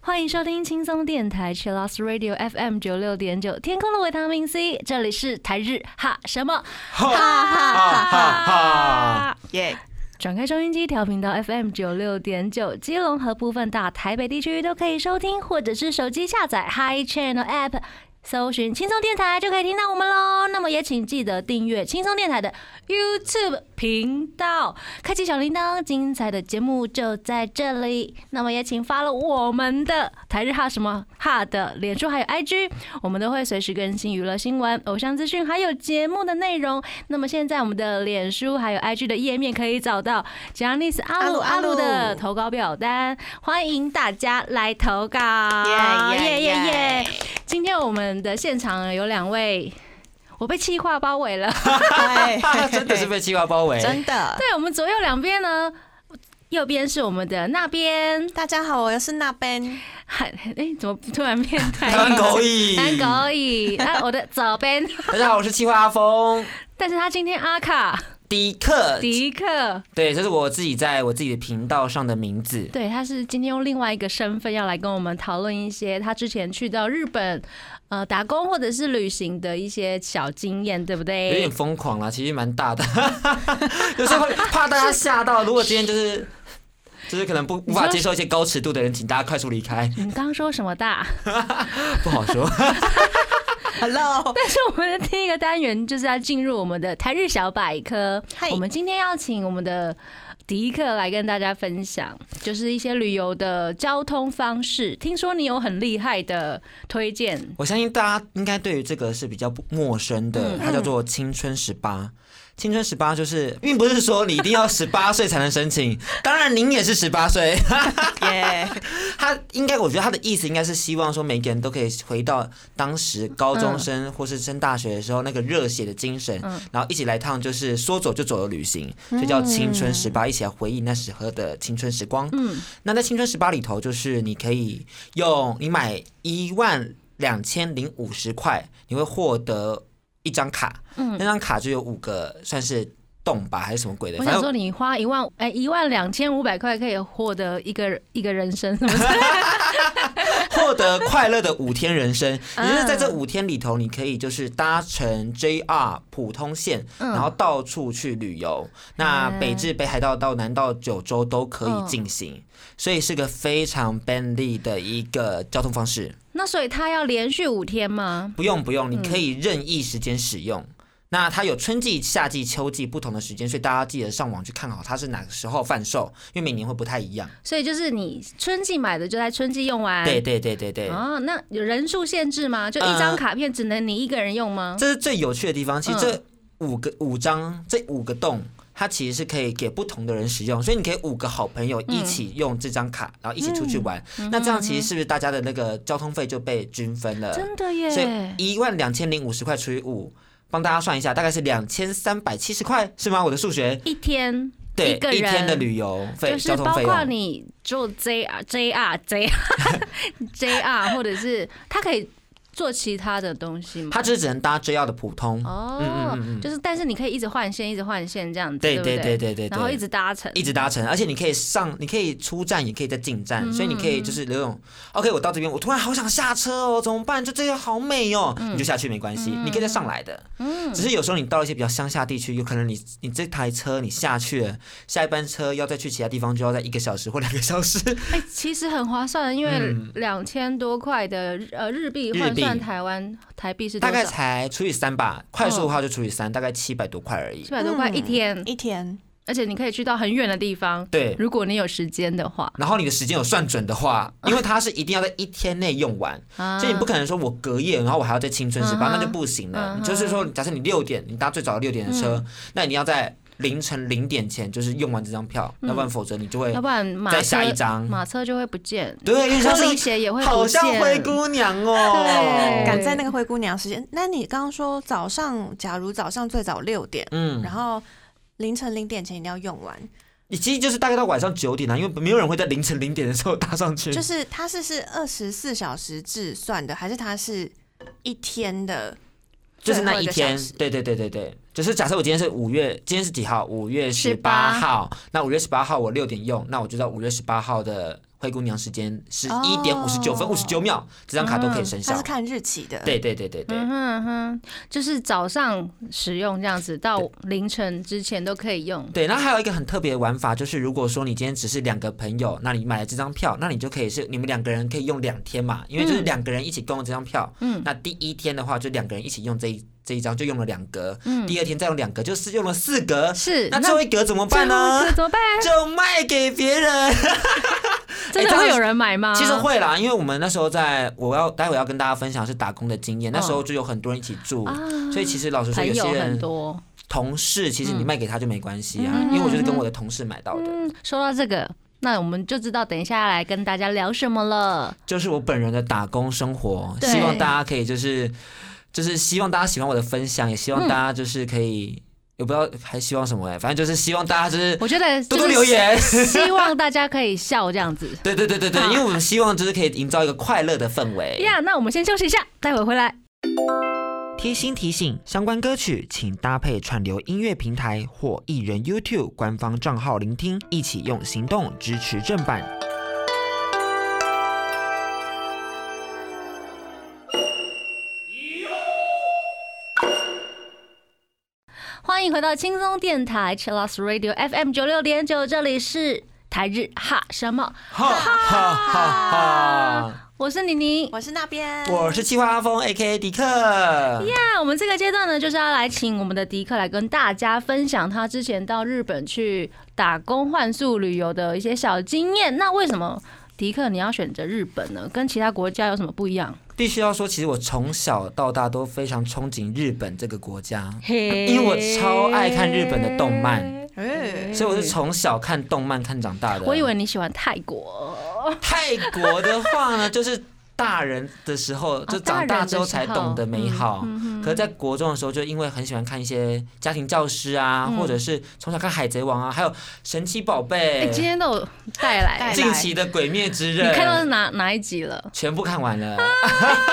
欢迎收听轻松电台 Chillus Radio FM 九六点九，天空的维他命 C，这里是台日哈什么哈哈哈哈！耶！转开收音机调频到 FM 九六点九，基隆和部分大台北地区都可以收听，或者是手机下载 Hi Channel App。搜寻轻松电台就可以听到我们喽。那么也请记得订阅轻松电台的 YouTube 频道，开启小铃铛，精彩的节目就在这里。那么也请发了我们的台日哈什么哈的脸书还有 IG，我们都会随时更新娱乐新闻、偶像资讯还有节目的内容。那么现在我们的脸书还有 IG 的页面可以找到 i c e 阿鲁阿鲁的投稿表单，欢迎大家来投稿。耶耶耶耶！今天我们的现场有两位，我被气化包围了，真的是被气化包围，真的。对我们左右两边呢，右边是我们的那边，大家好，我又是那边。哎，怎么突然变态？单狗椅，单狗椅。那我的左边，大家好，我是气化阿峰。但是他今天阿卡迪克，迪克，对，这是我自己在我自己的频道上的名字。对，他是今天用另外一个身份要来跟我们讨论一些他之前去到日本呃打工或者是旅行的一些小经验，对不对？有点疯狂啦，其实蛮大的，有时候怕大家吓到。如果今天就是 就是可能不无法接受一些高尺度的人，请大家快速离开。你刚刚说什么大？不好说。Hello，但是我们的第一个单元就是要进入我们的台日小百科。我们今天要请我们的迪克来跟大家分享，就是一些旅游的交通方式。听说你有很厉害的推荐，我相信大家应该对于这个是比较不陌生的，它叫做青春十八。青春十八就是，并不是说你一定要十八 岁才能申请，当然您也是十八岁。耶！他应该，我觉得他的意思应该是希望说，每个人都可以回到当时高中生或是升大学的时候那个热血的精神，然后一起来趟就是说走就走的旅行，所以叫青春十八，一起来回忆那时候的青春时光。嗯，那在青春十八里头，就是你可以用你买一万两千零五十块，你会获得。一张卡，嗯，那张卡就有五个，算是洞吧，还是什么鬼的？我想说，你花一万，哎，一万两千五百块可以获得一个一个人生，是不是？获得快乐的五天人生，也就是在这五天里头，你可以就是搭乘 JR 普通线，然后到处去旅游。那北至北海道到南到九州都可以进行，所以是个非常便利的一个交通方式。那所以它要连续五天吗？不用不用，你可以任意时间使用。那它有春季、夏季、秋季不同的时间，所以大家记得上网去看好它是哪个时候贩售，因为每年会不太一样。所以就是你春季买的就在春季用完。对对对对对。哦，那有人数限制吗？就一张卡片只能你一个人用吗？这是最有趣的地方。其实这五个五张这五个洞。它其实是可以给不同的人使用，所以你可以五个好朋友一起用这张卡，然后一起出去玩。那这样其实是不是大家的那个交通费就被均分了？真的耶！所以一万两千零五十块除以五，帮大家算一下，大概是两千三百七十块，是吗？我的数学一天对一天的旅游费，就是包括你坐 JR JR JR JR，或者是它可以。做其他的东西吗？它只是只能搭 JR 的普通。哦，嗯嗯嗯，就是但是你可以一直换线，一直换线这样子，对对对？对对，然后一直搭乘，一直搭乘，而且你可以上，你可以出站，也可以再进站，所以你可以就是刘勇，OK，我到这边，我突然好想下车哦，怎么办？就这个好美哦，你就下去没关系，你可以再上来的，嗯，只是有时候你到一些比较乡下地区，有可能你你这台车你下去了，下一班车要再去其他地方，就要在一个小时或两个小时。哎，其实很划算，因为两千多块的呃日币换算台湾。台币是大概才除以三吧，快速的话就除以三，大概七百多块而已。七百多块一天，一天，而且你可以去到很远的地方。对，如果你有时间的话，然后你的时间有算准的话，因为它是一定要在一天内用完，所以你不可能说我隔夜，然后我还要在青春十八，那就不行了。就是说，假设你六点，你搭最早六点的车，那你要在凌晨零点前就是用完这张票，要不然否则你就会，要不然再下一张马车就会不见。对，车离鞋也会好像灰姑娘哦，赶在那个灰姑娘时间。那你刚刚说早上，假如早上最早六点，嗯，然后凌晨零点前一定要用完。你其实就是大概到晚上九点啊，因为没有人会在凌晨零点的时候搭上去。就是它是是二十四小时制算的，还是它是一天的？就是那一天对对对对对，就是假设我今天是五月，今天是几号？五月十八号。那五月十八号我六点用，那我就知道五月十八号的灰姑娘时间是一点五十九分五十九秒，这张卡都可以生效它是。看日期的。对对对对对嗯哼嗯哼，就是早上使用这样子，到凌晨之前都可以用。对，然后还有一个很特别的玩法，就是如果说你今天只是两个朋友，那你买了这张票，那你就可以是你们两个人可以用两天嘛，因为就是两个人一起共用这张票。嗯那第一天的话，就两个人一起用这一这一张，就用了两格。嗯第二天再用两格，就是用了四格。是，那最后一格怎么办呢？怎么办？就卖给别人。真的会有人买吗？其实会啦，因为我们那时候在，我要待会要跟大家分享是打工的经验，那时候就有很多人一起住，所以其实老实说，有些人多。同事，其实你卖给他就没关系啊，嗯因为我就是跟我的同事买到的，嗯，说到这个，那我们就知道等一下要来跟大家聊什么了。就是我本人的打工生活，希望大家可以就是就是希望大家喜欢我的分享，也希望大家就是可以。也不知道还希望什么哎、反正就是希望大家就是我觉得多多留言。希望大家可以笑这样子。对对对对对，因为我们希望就是可以营造一个快乐的氛围。呀，那我们先休息一下，待会回来。贴心提醒：相关歌曲请搭配串流音乐平台或艺人 YouTube 官方账号聆听，一起用行动支持正版。欢迎回到轻松电台 c h i l l o s Radio FM 九六点九，这里是台日哈什么？哈哈哈哈！我是妮妮。我是那边，我是企划阿峰，A.K.A 迪克。那我们这个阶段呢，就是要来请我们的迪克来跟大家分享他之前到日本去打工换宿旅游的一些小经验。那为什么迪克你要选择日本呢？跟其他国家有什么不一样？必须要说，其实我从小到大都非常憧憬日本这个国家，因为我超爱看日本的动漫，哎，所以我是从小看动漫看长大的。我以为你喜欢泰国，泰国的话呢，就是大人的时候，就长大之后才懂得美好。可是，在国中的时候，就因为很喜欢看一些家庭教师啊，嗯。或者是从小看海贼王啊，还有神奇宝哎、贝，今天都有带来，近期的鬼灭之刃。你，看到是哪哪一集了？全部看完了，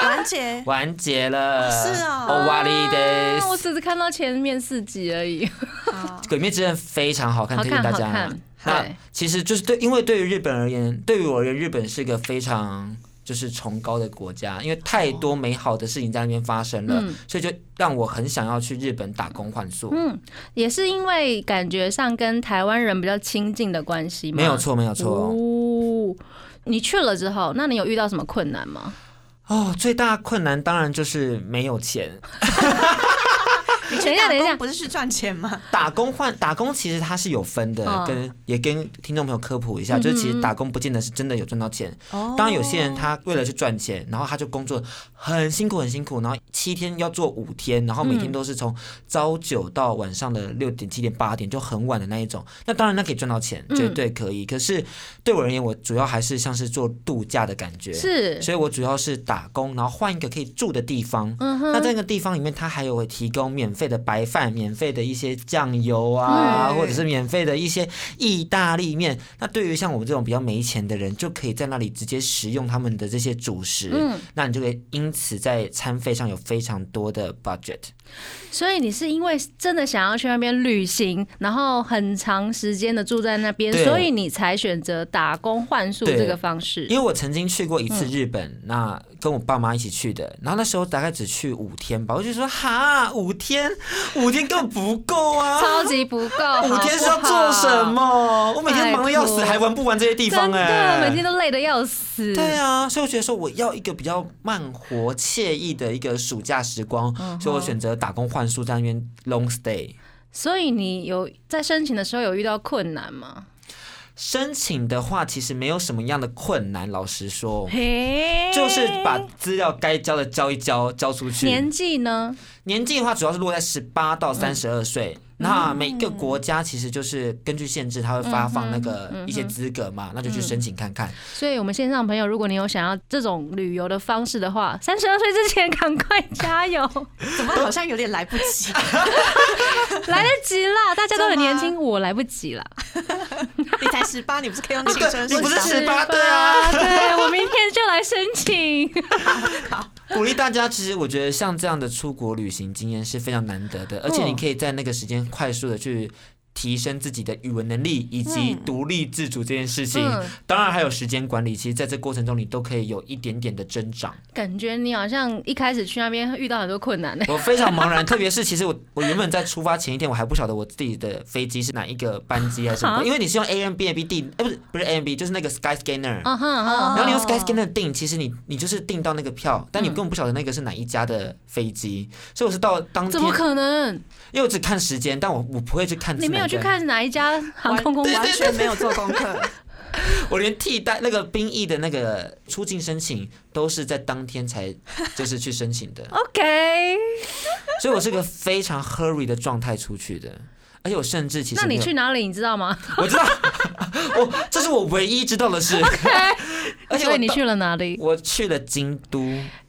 完结，完结了。是哦。欧瓦利啊我只是看到前面四集而已。鬼灭之刃非常好看，推荐大家。看。那其实就是对，因为对于日本而言，对于我而言，日本是一个非常就是崇高的国家，因为太多美好的事情在那边发生了，嗯所以就让我很想要去日本打工换宿。嗯，也是因为感觉上跟台湾人比较亲近的关系吗？没有错，没有错。哦，你去了之后，那你有遇到什么困难吗？哦，最大困难当然就是没有钱。你等一下等一下打工不是去赚钱吗？打工换打工其实它是有分的，嗯跟也跟听众朋友科普一下，嗯就是其实打工不见得是真的有赚到钱。哦当然有些人他为了去赚钱，然后他就工作很辛苦很辛苦，然后七天要做五天，然后每天都是从朝九到晚上的六点、七点、八点，就很晚的那一种。那当然那可以赚到钱，嗯绝对可以。可是对我而言，我主要还是像是做度假的感觉，是，所以我主要是打工，然后换一个可以住的地方。嗯哼，那这个地方里面，它还有会提供免费的白饭、免费的一些酱油啊，嗯或者是免费的一些意大利面。那对于像我们这种比较没钱的人，就可以在那里直接食用他们的这些主食。嗯，那你就可以因此在餐费上有非常多的 budget。所以你是因为真的想要去那边旅行，然后很长时间的住在那边，所以你才选择打工换宿这个方式。因为我曾经去过一次日本，嗯那跟我爸妈一起去的，然后那时候大概只去五天吧，我就说哈，五天，五天根本不够啊。超级不够，五天是要做什？么？我每天忙的要死，还玩不完这些地方真哎、对，每天都累的要死。对啊，所以我觉得说我要一个比较慢活惬意的一个暑假时光，嗯所以我选择打工换宿在那边 long stay。所以你有在申请的时候有遇到困难吗？申请的话，其实没有什么样的困难，老实说，就是把资料该交的交一交，交出去。年纪呢？年纪的话，主要是落在十八到三十二岁。嗯那每个国家其实就是根据限制，它会发放那个一些资格嘛，那就去申请看看。所以，我们线上朋友，如果你有想要这种旅游的方式的话，三十二岁之前赶快加油，怎么好像有点来不及？来得及啦！大家都很年轻，我来不及啦。你才十八，你不是可以用青春你不是十八对啊对我明天就来申请。鼓励大家，其实我觉得像这样的出国旅行经验是非常难得的，而且你可以在那个时间快速的去。提升自己的语文能力以及独立自主这件事情，当然还有时间管理。其实，在这过程中，你都可以有一点点的增长。感觉你好像一开始去那边遇到很多困难呢。我非常茫然，特别是其实我我原本在出发前一天，我还不晓得我自己的飞机是哪一个班机还是什么，因为你是用 A M B N B 订，哎不是不是 A M B，就是那个 Sky Scanner。然后你用 Sky Scanner 订，其实你你就是订到那个票，但你根本不晓得那个是哪一家的飞机，所以我是到当天。怎么可能？因为我只看时间，但我我不会去看。有去看哪一家航空公司？完全没有做功课。我连替代那个兵役的那个出境申请都是在当天才就是去申请的。OK。所以我是个非常 hurry 的状态出去的，而且我甚至其实……那你去哪里？你知道吗？我知道，我这是我唯一知道的事。而且你去了哪里？我去了京都。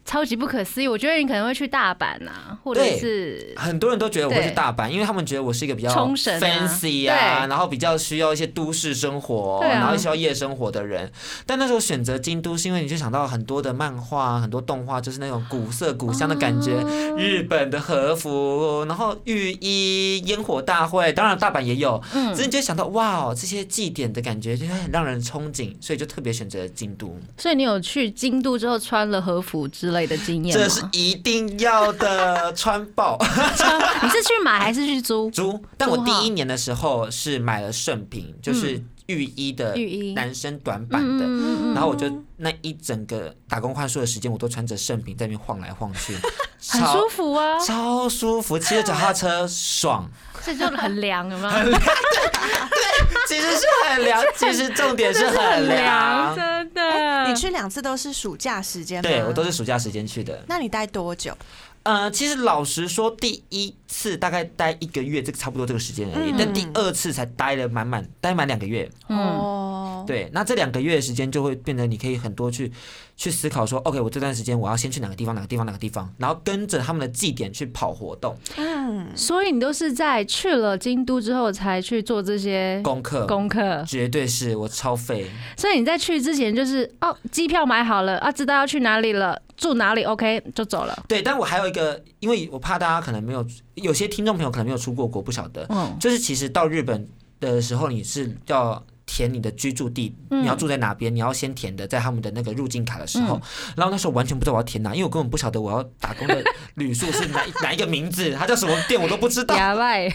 超级不可思议！我觉得你可能会去大阪呐，或者是很多人都觉得我会去大阪，因为他们觉得我是一个比较 fancy 啊，然后比较需要一些都市生活，然后需要夜生活的人。但那时候选择京都，是因为你就想到很多的漫画、很多动画，就是那种古色古香的感觉，日本的和服，然后浴衣、烟火大会，当然大阪也有。嗯，所以你就想到哇，这些祭典的感觉就会很让人憧憬，所以就特别选择京都。所以你有去京都之后穿了和服之。类的经验，这是一定要的，穿爆！你是去买还是去租？租。但我第一年的时候是买了圣品，就是浴衣的，男生短版的。然后我就那一整个打工换宿的时间，我都穿着圣品在那边晃来晃去，很舒服啊，超舒服，骑着脚踏车爽。这就很凉，有没有？很凉，对，其实是很凉，其实重点是很凉，真的。你去两次都是暑假时间吗？对，我都是暑假时间去的。那你待多久？呃，其实老实说，第一次大概待一个月，这个差不多这个时间而已。但第二次才待了满满，待满两个月。哦，对，那这两个月的时间就会变得你可以很多去去思考说，OK，我这段时间我要先去哪个地方，哪个地方，哪个地方，然后跟着他们的祭点去跑活动。嗯，所以你都是在去了京都之后才去做这些功课，功课绝对是我超废。所以你在去之前就是哦，机票买好了啊，知道要去哪里了。住哪里？OK，就走了。对，但我还有一个，因为我怕大家可能没有，有些听众朋友可能没有出过国，不晓得。嗯。就是其实到日本的时候，你是要填你的居住地，你要住在哪边，你要先填的，在他们的那个入境卡的时候。然后那时候完全不知道我要填哪，因为我根本不晓得我要打工的 旅宿是哪哪一个名字，它叫什么店我都不知道。哎，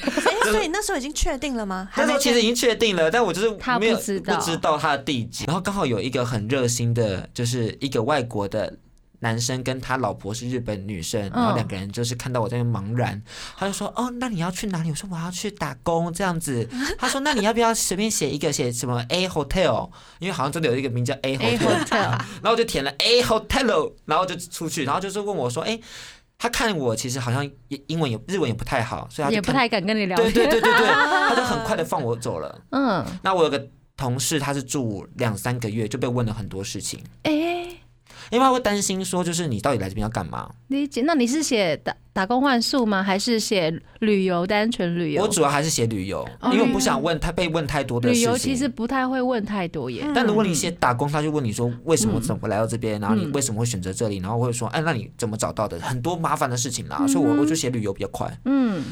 所以那时候已经确定了吗？那时候其实已经确定了，但我就是没有不知道他的地址。然后刚好有一个很热心的，就是一个外国的。男生跟他老婆是日本女生，然后两个人就是看到我在那茫然，他就说：“哦，那你要去哪里？”我说：“我要去打工。”这样子，他说：“那你要不要随便写一个写什么 A hotel？因为好像真的有一个名叫 A hotel。” 然后我就填了 A hotel，然后就出去，然后就是问我说：“哎，他看我其实好像也英文也日文也不太好，所以他也不太敢跟你聊。”对对对对对，他就很快的放我走了。嗯，那我有个同事，他是住两三个月，就被问了很多事情。哎。因为他会担心说，就是你到底来这边要干嘛？理解。那你是写打打工换宿吗？还是写旅游单纯旅游？我主要还是写旅游，因为我不想问他被问太多的事情。旅游其实不太会问太多耶。但如果你写打工，他就问你说为什么怎么来到这边，然后你为什么会选择这里，然后会说哎，那你怎么找到的？很多麻烦的事情啦，所以我我就写旅游比较快。嗯，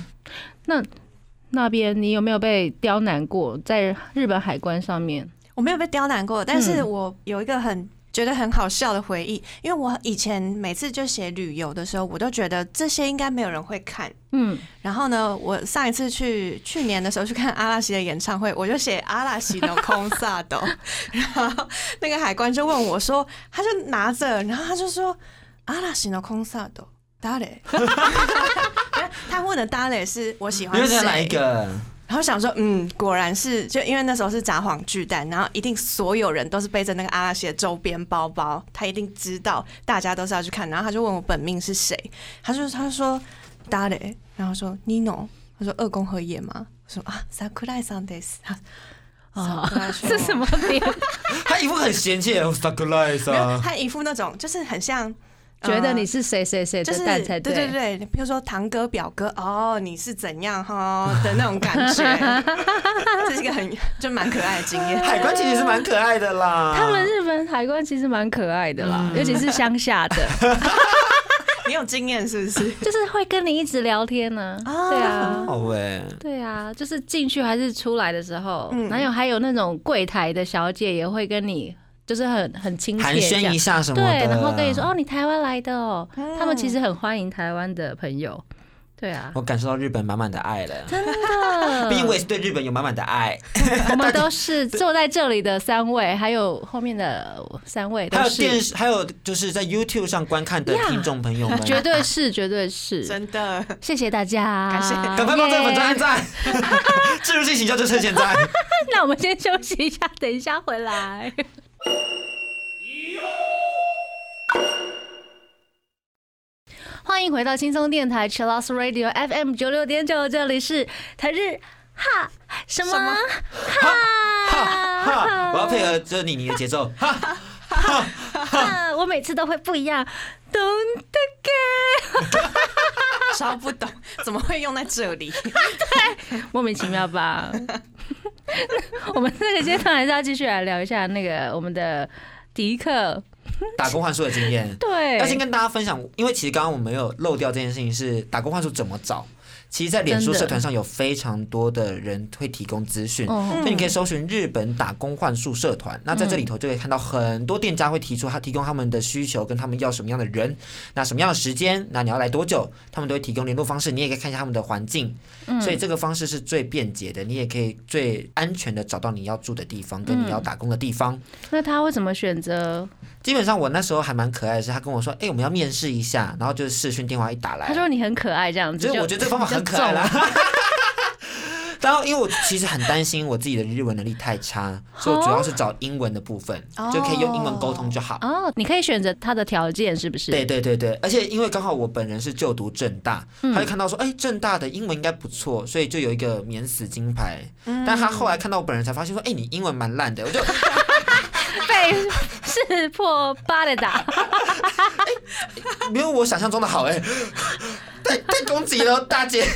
那那边你有没有被刁难过？在日本海关上面，我没有被刁难过，但是我有一个很。觉得很好笑的回忆，因为我以前每次就写旅游的时候，我都觉得这些应该没有人会看。嗯，然后呢，我上一次去去年的时候去看阿拉西的演唱会，我就写阿拉西的空萨斗，然后那个海关就问我说，他就拿着，然后他就说阿拉西的空萨斗，达雷，他问的达雷是我喜欢谁？哪一个？然后想说，嗯，果然是，就因为那时候是札幌巨蛋，然后一定所有人都是背着那个阿拉西的周边包包，他一定知道大家都是要去看。然后他就问我本命是谁，他就他说 Dale，然后说 Nino，他说二宫和也吗？我说啊，Sakurai san des，啊，是什么脸？他一副很嫌弃，Sakurai san，他一副那种就是很像。觉得你是谁谁谁的蛋才对，对对对，比如说堂哥表哥哦，你是怎样哈的那种感觉，这是一个很就蛮可爱的经验。海关其实是蛮可爱的啦，他们日本海关其实蛮可爱的啦，尤其是乡下的。你有经验是不是？就是会跟你一直聊天呢、啊对啊。好哎，对啊，就是进去还是出来的时候，嗯然后还有那种柜台的小姐也会跟你，就是很很亲切寒暄一下什么的，对，然后跟你说哦，你台湾来的哦，嗯他们其实很欢迎台湾的朋友。对啊，我感受到日本满满的爱了。真的，毕竟我也是对日本有满满的爱，我们都是坐在这里的三位，还有后面的三位都还有，电视，还有就是在 YouTube 上观看的呀听众朋友们，绝对是，绝对是，真的，谢谢大家，感谢。赶快帮这个粉专按耶赞，植入 性行销就趁现在。那我们先休息一下，等一下回来。欢迎回到轻松电台 Chill Out Radio FM 九六点九，这里是台日哈什么？哈？哈？哈，我要配合就是你你的节奏，哈，哈，我每次都会不一样。懂得给，超不懂，怎么会用在这里？对莫名其妙吧？我们这个阶段还是要继续来聊一下那个我们的迪克，打工换宿的经验。对，要先跟大家分享，因为其实刚刚我们没有漏掉这件事情，是打工换宿怎么找。其实，在脸书社团上有非常多的人会提供资讯，哦所以你可以搜寻日本打工换宿社团。那在这里头就可以看到很多店家会提出他提供他们的需求，跟他们要什么样的人，那什么样的时间，那你要来多久，他们都会提供联络方式。你也可以看一下他们的环境，所以这个方式是最便捷的，你也可以最安全的找到你要住的地方跟你要打工的地方。那他会怎么选择？基本上我那时候还蛮可爱的是，他跟我说：“哎、我们要面试一下。”然后就是视讯电话一打来，他说你很可爱，这样子就。所以我觉得这个方法很可爱啦。然后，因为我其实很担心我自己的日文能力太差，所以我主要是找英文的部分，哦就可以用英文沟通就好。哦，你可以选择他的条件是不是？对对对对，而且因为刚好我本人是就读正大，他就看到说，哎，正大的英文应该不错，所以就有一个免死金牌。但他后来看到我本人才发现说，哎，你英文蛮烂的，我就 被识破八的打。没有我想象中的好哎，太太攻击了，大姐。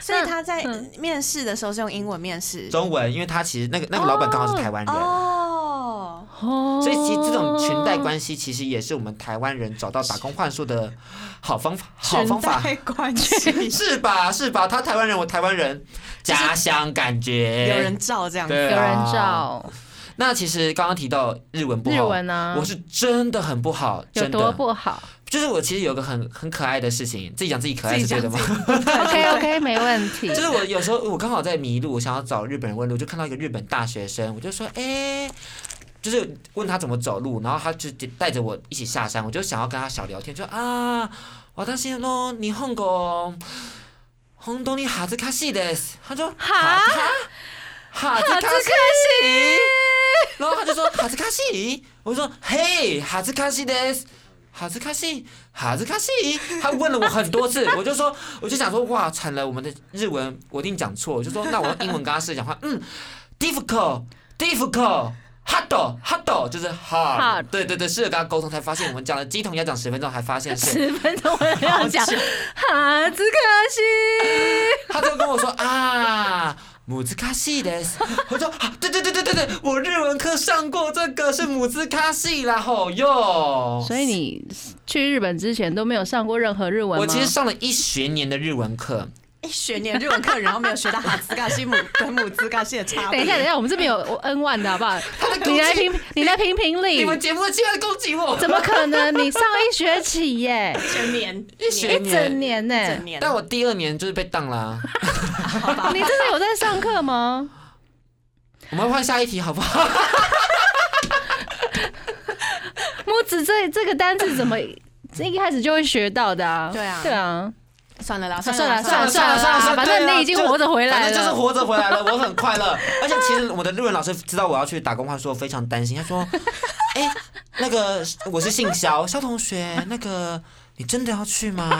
所以他在面试的时候是用英文面试。中文，因为他其实那个那个老板刚好是台湾人。哦，哦所以其实这种裙带关系，其实也是我们台湾人找到打工换宿的好方法，好方法，裙带关系 是吧？是吧？他台湾人，我台湾人，家乡感觉有人照这样子。对有人啊照那其实刚刚提到日文不好，日文啊我是真的很不好，有多真的。不好就是我其实有个很很可爱的事情，自己讲自己可爱是对的吗？ ？OK OK，没问题。就是我有时候我刚好在迷路，我想要找日本人问路，就看到一个日本大学生，我就说，哎、就是问他怎么走路，然后他就带着我一起下山，我就想要跟他小聊天，就啊，私の日本語本当に恥ずかしいです。他说哈恥ずかしい， 然后他就说恥ずかしい，我就说嘿，恥ずかしいです。哈兹卡西，哈兹卡西，他问了我很多次，我就说，我就想说，哇，惨了，我们的日文我一定讲错，我就说，那我用英文跟他试讲话，嗯，difficult，difficult，hard，hard，就是 hard， Hard 对对对，试着跟他沟通，才发现我们讲了鸡同鸭讲十分钟，还发现是，十分钟我要讲，哈兹可惜。他就跟我说啊。 姆兹卡西的，我说啊，对对对对对对，我日文课上过这个是母子卡西啦，吼哟。所以你去日本之前都没有上过任何日文吗？我其实上了一学年的日文课，一学年日文课，然后没有学到哈兹卡西姆跟母兹卡西的差别。等一下，等一下，我们这边有 N 万的好不好？你来评，你来评评理你。们节目的竟然攻击我，怎么可能？你上一学期耶，全年一学一整年呢？整年，但我第二年就是被当啦、你真的有在上课吗？我们换下一题好不好？木子这这个单字怎么一开始就会学到的啊？对啊对啊，算了啦，算了了算了算了算了反正你已经活着回来了反正就是活着回来了，我很快乐。而且其实我的日文老师知道我要去打工，他说非常担心，他说：“哎、那个我是姓肖，肖同学，那个你真的要去吗？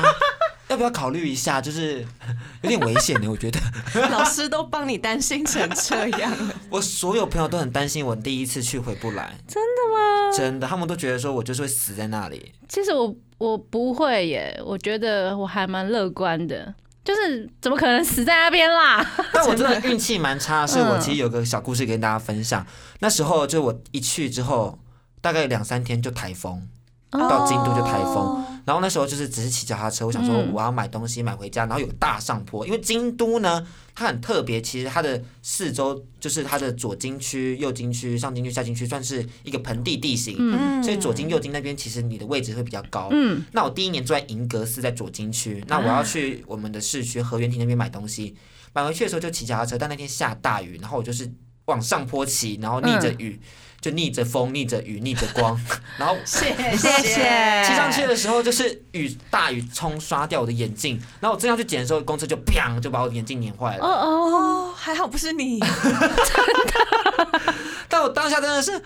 要不要考虑一下？就是 有点危险的，我觉得。老师都帮你担心成这样了。我所有朋友都很担心我第一次去回不来，真的吗？真的，他们都觉得说我就是会死在那里。其实我我不会耶，我觉得我还蛮乐观的。就是怎么可能死在那边啦？但我真的运气蛮差，是我嗯其实有个小故事跟大家分享。那时候就我一去之后，大概两三天就台风，到京都就台风，然后那时候就是只是骑脚踏车，我想说嗯。我要买东西买回家，然后有大上坡，因为京都呢它很特别，其实它的四周就是它的左京区、右京区、上京区、下京区算是一个盆地地形，嗯。所以左京、右京那边其实你的位置会比较高。嗯，那我第一年住在银阁寺，在左京区，那我要去我们的市区河源亭那边买东西，买回去的时候就骑脚踏车，但那天下大雨，然后我就是往上坡骑，然后逆着雨，就逆着风、逆着雨、逆着光，然后谢谢谢骑上去的时候，就是雨大雨冲刷掉我的眼镜，然后我正要去捡的时候，公车就砰就把我的眼镜碾坏了。哦哦，哦，还好不是你，但我当下真的是，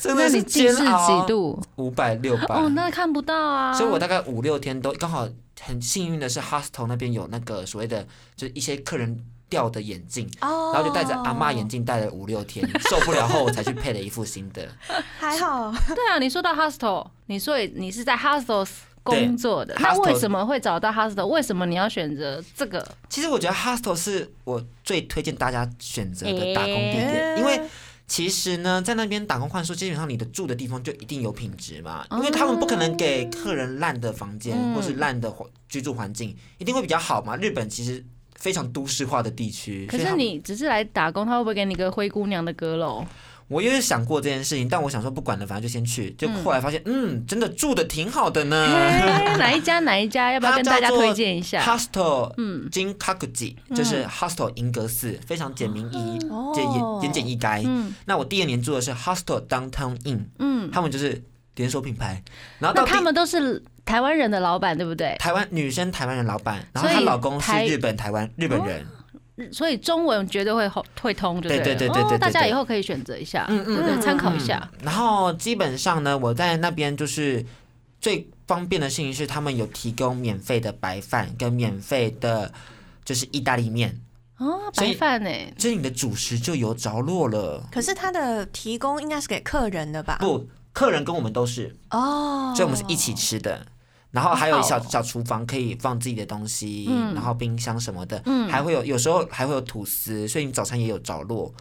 真的是你近视煎熬几？度？五百六百。哦，那看不到啊。所以我大概五六天都刚好很幸运的是，hostel 那边有那个所谓的，就是一些客人掉的眼镜，哦然后就戴着阿妈眼镜戴了五六天，受不了后我才去配了一副新的。还好，对啊，你说到 hostel，你说你是在 hostels 工作的，对那为什么会找到 hostel？为什么你要选择这个？其实我觉得 hostel 是我最推荐大家选择的打工地点，诶因为。其实呢，在那边打工换宿，基本上你的住的地方就一定有品质嘛，因为他们不可能给客人烂的房间、嗯或是烂的居住环境，一定会比较好嘛。日本其实非常都市化的地区，可是你只是来打工，他会不会给你个灰姑娘的阁楼？我也有想过这件事情，但我想说不管了，反正就先去。就后来发现，嗯，真的住的挺好的呢。哎哪一家哪一家？要不要跟大家推荐一下？Hostel，嗯金 Kakuji 就是 Hostel 银阁寺，非常简明易哦简言言简意赅。嗯那我第二年住的是 Hostel Downtown Inn，嗯，他们就是连锁品牌。然后那他们都是台湾人的老板，对不对？台湾女生台湾人老板，然后她老公是日本台湾日本人。所以中文绝对会会会通，就对了对对对对大家以后可以选择一下，嗯嗯参考一下。然后基本上呢，我在那边就是最方便的事情是，他们有提供免费的白饭跟免费的，就是意大利面，哦，白饭呢？所以你的主食就有着落了。可是他的提供应该是给客人的吧？不，客人跟我们都是，哦，所以我们是一起吃的。然后还有小小厨房可以放自己的东西，嗯。然后冰箱什么的，嗯。还会有有时候还会有吐司，所以你早餐也有着落。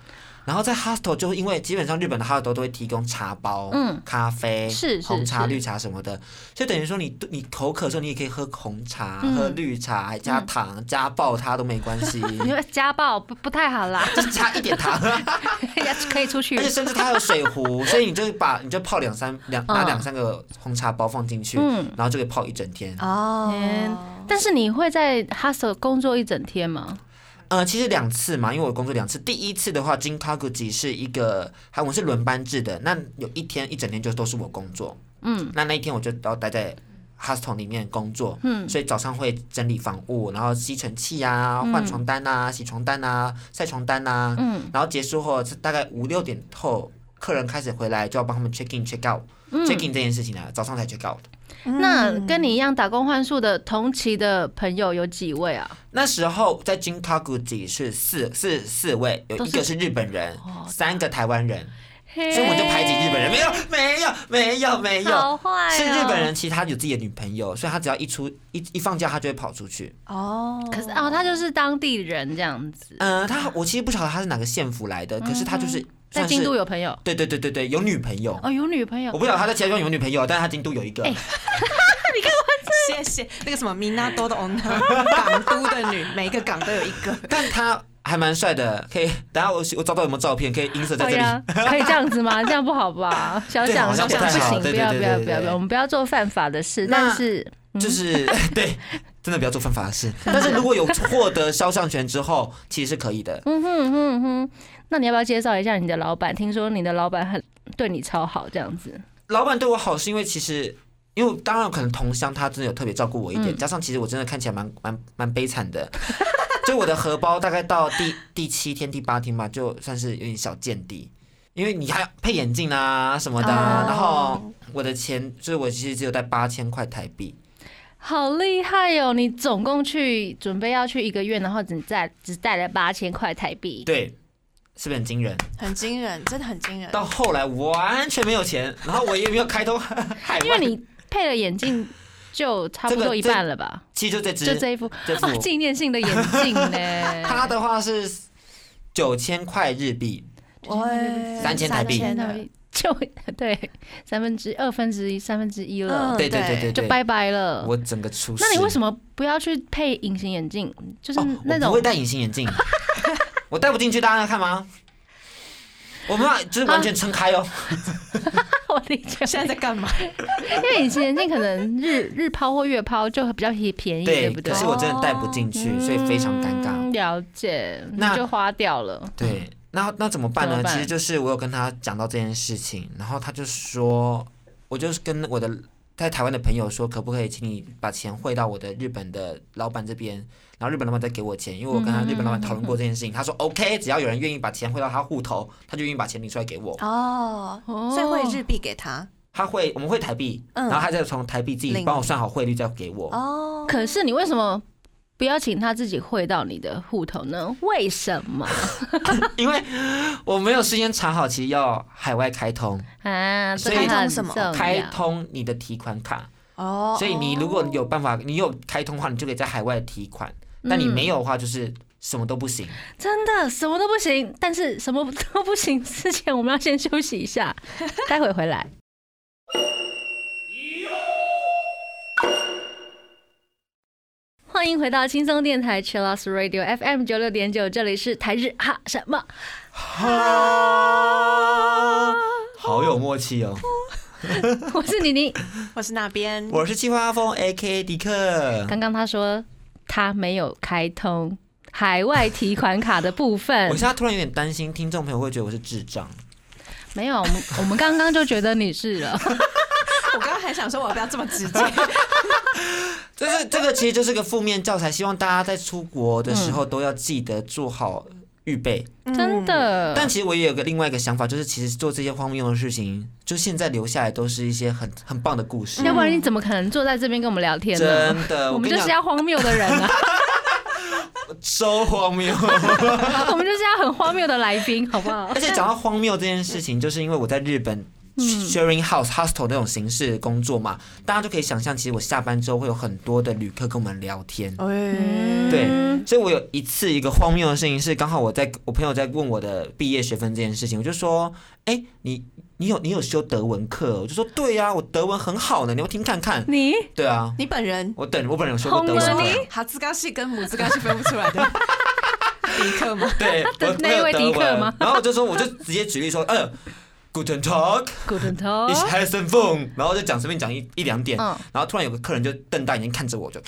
然后在 hostel 就因为基本上日本的 hostel 都会提供茶包、嗯。咖啡、是是红茶、是。绿茶什么的，所以等于说你你口渴的时候，你也可以喝红茶、嗯。喝绿茶，还加糖、加爆它都没关系，你说加爆不不太好啦，就是加一点糖，可以出去。而且甚至它有水壶，所以你就把你就泡两三两拿嗯两三个红茶包放进去，嗯。然后就可以泡一整天。哦，但是你会在 hostel 工作一整天吗？呃，其实两次嘛，因为我工作两次。第一次的话，金 Kaguji 是一个，还我是轮班制的，那有一天一整天就都是我工作。嗯那那一天我就要待在 hostel 里面工作，嗯所以早上会整理房屋，然后吸尘器啊、换床单啊、洗床单啊、晒床单啊，嗯然后结束后是大概五六点后，客人开始回来就要帮他们 check in check out、check 嗯。in 这件事情啊，早上才 check out。那跟你一样打工换宿的同期的朋友有几位啊？那时候在金 Kaguji 是四四四位，有一个是日本人，哦三个台湾人。所所以我就排挤日本人，没有没有没有没有，好坏哦。是日本人，其实他有自己的女朋友，所以他只要一出一一放假，他就会跑出去。哦，可是哦，他就是当地人这样子，嗯、他我其实不晓得他是哪个县府来的，可是他就是嗯在京都有朋友？对对对对对有女朋友，哦，有女朋友。我不晓得他在其他地方有女朋友，但是他京都有一个。哎 谢谢那个什么米纳多的 owner，港都的女，每一个港都有一个。但他还蛮帅的，可以等下我我找到有没有照片，可以映射在这里。可以这样子吗？这样不好吧？小对讲好像不太小讲不行，不要不要不要不要，我们不要做犯法的事。那但是就是 对，真的不要做犯法的事。但是如果有获得肖像权之后，其实是可以的。嗯哼哼哼，那你要不要介绍一下你的老板？听说你的老板很对你超好，这样子。老板对我好是因为其实。因为当然可能同乡他真的有特别照顾我一点，嗯加上其实我真的看起来蛮蛮蛮悲惨的，就我的荷包大概到第第七天第八天吧，就算是有点小见底，因为你还要配眼镜啊什么的然后我的钱就是我其实只有带八千块台币，好厉害哦！你总共去准备要去一个月，然后只带只带了八千块台币。对，是不是很惊人？很惊人，真的很惊人。到后来完全没有钱，然后我也没有开通海外，因为你配了眼镜，就差不多一半了吧？其实就这只，就这一副这副啊，纪念性的眼镜呢？它的话是九千块日币，喂三千台币三千的就对三分之二分之一三分之一了，嗯对对对就拜拜了。我整个出事。那你为什么不要去配隐形眼镜？就是哦，那种我不会戴隐形眼镜，我戴不进去，大家要看吗？我们就是完全撑开哦。我理解，现在在干嘛？因为隐形眼镜可能日日抛或月抛就比较便宜，对不对可？是我真的戴不进去，所以非常尴尬。嗯了解，那就花掉了。对，那那怎么办呢？其实就是我有跟他讲到这件事情，然后他就说，我就是跟我的在台湾的朋友说，可不可以请你把钱汇到我的日本的老板这边，然后日本老板再给我钱，因为我跟他日本老板讨论过这件事情，他说 OK，只要有人愿意把钱汇到他户头，他就愿意把钱领出来给我。哦，哦所以会日币给他。他会我们会台币，嗯然后他再从台币自己帮我算好汇率再给我。哦，可是你为什么不要请他自己汇到你的户头呢？为什么 因为我没有事先查好，其实要海外开通，啊？所以开通什么开通你的提款卡。哦，所以你如果有办法，你有开通的话，你就可以在海外提款。但你没有的话，就是什么都不行。真的什么都不行，但是什么都不行之前，我们要先休息一下，待会回来。欢迎回到轻松电台 Chillus Radio FM 九六点九，这里是台日哈什么哈？好有默契哦！我是妮妮。我是那边，我是计划阿峰 A K 迪克。刚刚他说他没有开通海外提款卡的部分我分现，在突然有点担心，听众朋友会觉得我是智障。没有，我们我们刚刚就觉得你是了。我刚刚还想说我不要这么直接，就是这个，其实就是个负面教材，希望大家在出国的时候都要记得做好预备。真的。但其实我也有个另外一个想法，就是其实做这些荒谬的事情，就现在留下来都是一些很很棒的故事。要不然你怎么可能坐在这边跟我们聊天呢？真的，我们就是要荒谬的人啊，收荒谬。我们就是要很荒谬的来宾，好不好而？且讲到荒谬这件事情，就是因为我在日本。Sharing house hostel 那种形式工作嘛，大家就可以想象，其实我下班之后会有很多的旅客跟我们聊天。嗯。对，所以我有一次一个荒谬的事情是，刚好我在我朋友在问我的毕业学分这件事情，我就说，哎、你你有你有修德文课？哦？我就说对呀、我德文很好呢，你要听看看。你？对啊，你本人？我等我本人有修过德文课。哈兹嘎系跟母兹嘎系分不出来的。迪克吗？对，那位迪克吗？然后我就说，我就直接举例说，呃，Guten Tag。Guten Tag，Ich heiße Feng，然后就讲随便讲一一两点，嗯然后突然有个客人就瞪大眼睛看着我，就，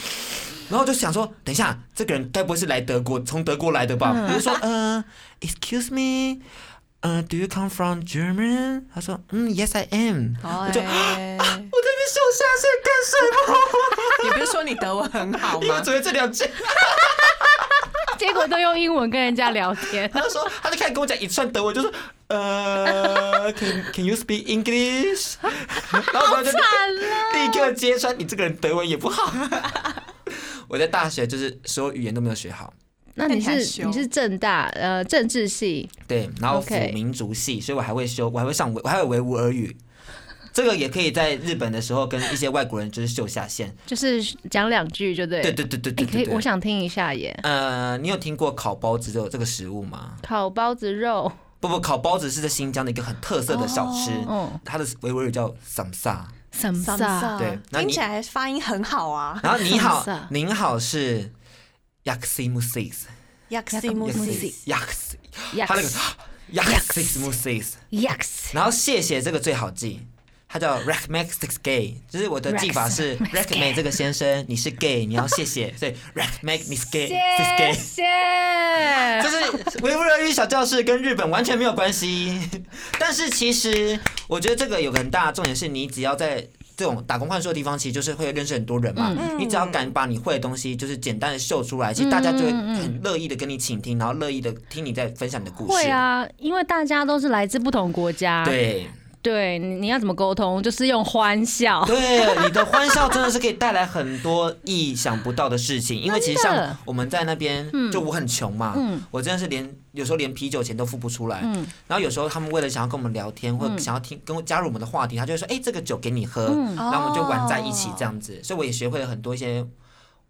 然后就想说，等一下，这个人该不会是来德国从德国来的吧？我就说，呃，Excuse me，呃，Do you come from German？他说，嗯，Yes I am。我就就 我在那边笑下限干什么？你不是说你德文很好吗？因为昨天这两句，结果都用英文跟人家聊天。他就说，他就开始跟我讲一串德文，就说，呃，Can Can you speak English？然后我就立刻揭穿你这个人德文也不好。我在大学就是所有语言都没有学好，那你是你是正大呃政治系，对，然后辅民族系，所以我还会修，我还会上维，我还有维吾尔语。这个也可以在日本的时候跟一些外国人就是秀下限。就是讲两句就对。对对对对哎可以，对对对。我想听一下耶。呃，你有听过烤包子这个这个食物吗？烤包子肉，不不，烤包子是在新疆的一个很特色的小吃，嗯，它的维吾尔语叫 samsa。什么桑萨？对听起来发音很好啊。然后你好 Samsa，您好是 yaksimusis。亚克西姆西 yaksi，它那个 yaksimusis，yaks 然后谢谢这个最好记，他叫 r e c m a x Six Gay，就是我的技法是 Rekmek 这个先生你是 gay，你要谢谢，所以 Rekmek 你是 gay 谢 Gay，谢谢。就是维吾尔语小教室跟日本完全没有关系。但是其实我觉得这个有个很大的重点是，你只要在这种打工换宿的地方，其实就是会认识很多人嘛。嗯你只要敢把你会的东西，就是简单的秀出来，其实大家就会很乐意的跟你倾听，然后乐意的听你在分享你的故事。会，啊，因为大家都是来自不同国家，对。对，你你要怎么沟通？就是用欢笑。对，你的欢笑真的是可以带来很多意想不到的事情。因为其实像我们在那边，就我很穷嘛，嗯我真的是连有时候连啤酒钱都付不出来。嗯然后有时候他们为了想要跟我们聊天，或者想要听跟我加入我们的话题，他就会说：“哎、这个酒给你喝。嗯然后我们就玩在一起这样子。所以我也学会了很多一些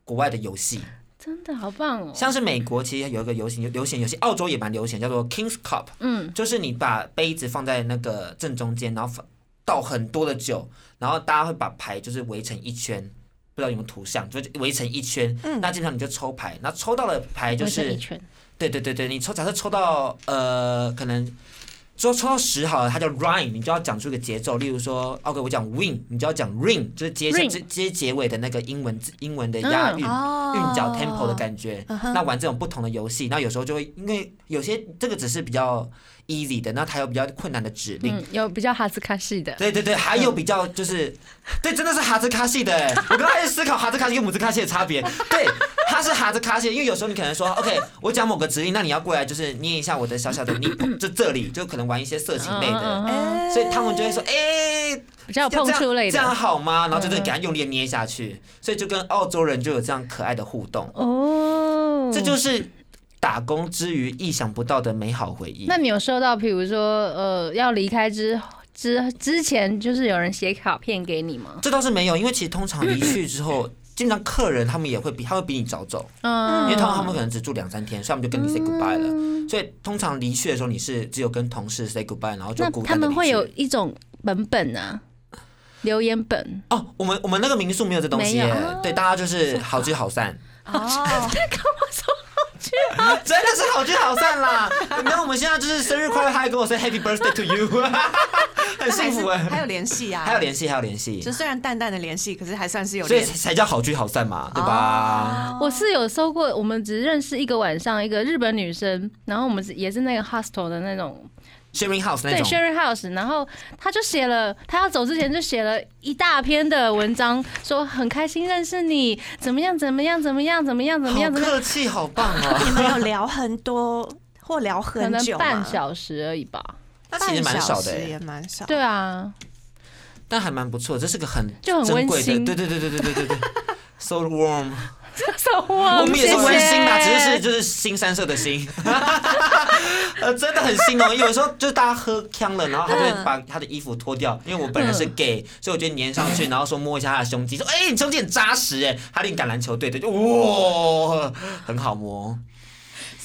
国外的游戏。真的好棒哦！像是美国其实有一个游行流行游戏，澳洲也蛮流行，叫做 Kings Cup，嗯，就是你把杯子放在那个正中间，然后倒很多的酒，然后大家会把牌就是围成一圈，不知道有没有图像，就围成一圈，嗯那基本上你就抽牌，那抽到的牌就是对对对对，你抽假设抽到呃可能。说抽到十好了，它叫 rhyme，你就要讲出一个节奏。例如说，OK，我讲 win，你就要讲 ring，就是接接接结尾的那个英文字英文的押韵、哦韵脚 tempo 的感觉。那玩这种不同的游戏，那有时候就会因为有些这个只是比较 easy 的，那它有比较困难的指令。嗯，有比较哈兹卡系的，对对对，还有比较就是，对，真的是哈兹卡系的欸。我刚才在思考哈兹卡系跟姆兹卡系的差别。对，它是哈兹卡西，因为有时候你可能说，OK，我讲某个指令，那你要过来就是捏一下我的小小的你，就这里就可能玩一些色情类的，所以他们就会说，哎、比较碰触类这样这样。好吗？然后就是给他用力地捏下去，所以就跟澳洲人就有这样可爱的互动，哦，这就是打工之余意想不到的美好回忆。那你有收到，比如说，呃，要离开之之之前，就是有人写卡片给你吗？这倒是没有，因为其实通常离去之后，经常客人他们也会比他会比你早走。嗯，因为通常他们可能只住两三天，所以他们就跟你 say goodbye 了。所以通常离去的时候，你是只有跟同事 say goodbye，然后就孤单他们会有一种本本啊，留言本。哦，我们我们那个民宿没有这东西耶，对，大家就是好聚好散，哦，真的是好聚好散啦。你看我们现在就是生日快乐，他还跟我 say happy birthday to you，很幸福哎。还有联系啊，还有联系，还有联系就，虽然淡淡的联系，可是还算是有所以。才叫好聚好散嘛，对吧？我是有收过，我们只认识一个晚上，一个日本女生，然后我们是也是那个 hostel 的那种 sharing house 那对，sharing house，然后他就写了，他要走之前就写了一大篇的文章，说很开心认识你，怎么样怎么样怎么样怎么样怎么样好怎么样，客气，好棒哦。你们有聊很多或聊可能很久吗半小时而已吧。那其实蛮少的半小时，也蛮少。对啊，但还蛮不错，这是个很就很温馨对对对对对对对对，so warm。手我我们也是温馨啦，只是是就是新三色的心，呃，真的很新哦。有时候就是大家喝呛了，然后他就会把他的衣服脱掉，因为我本人是 gay，所以我就粘上去，然后说摸一下他的胸肌，说哎、你胸肌很扎实哎，他练橄榄球队的，就哇，很好摸。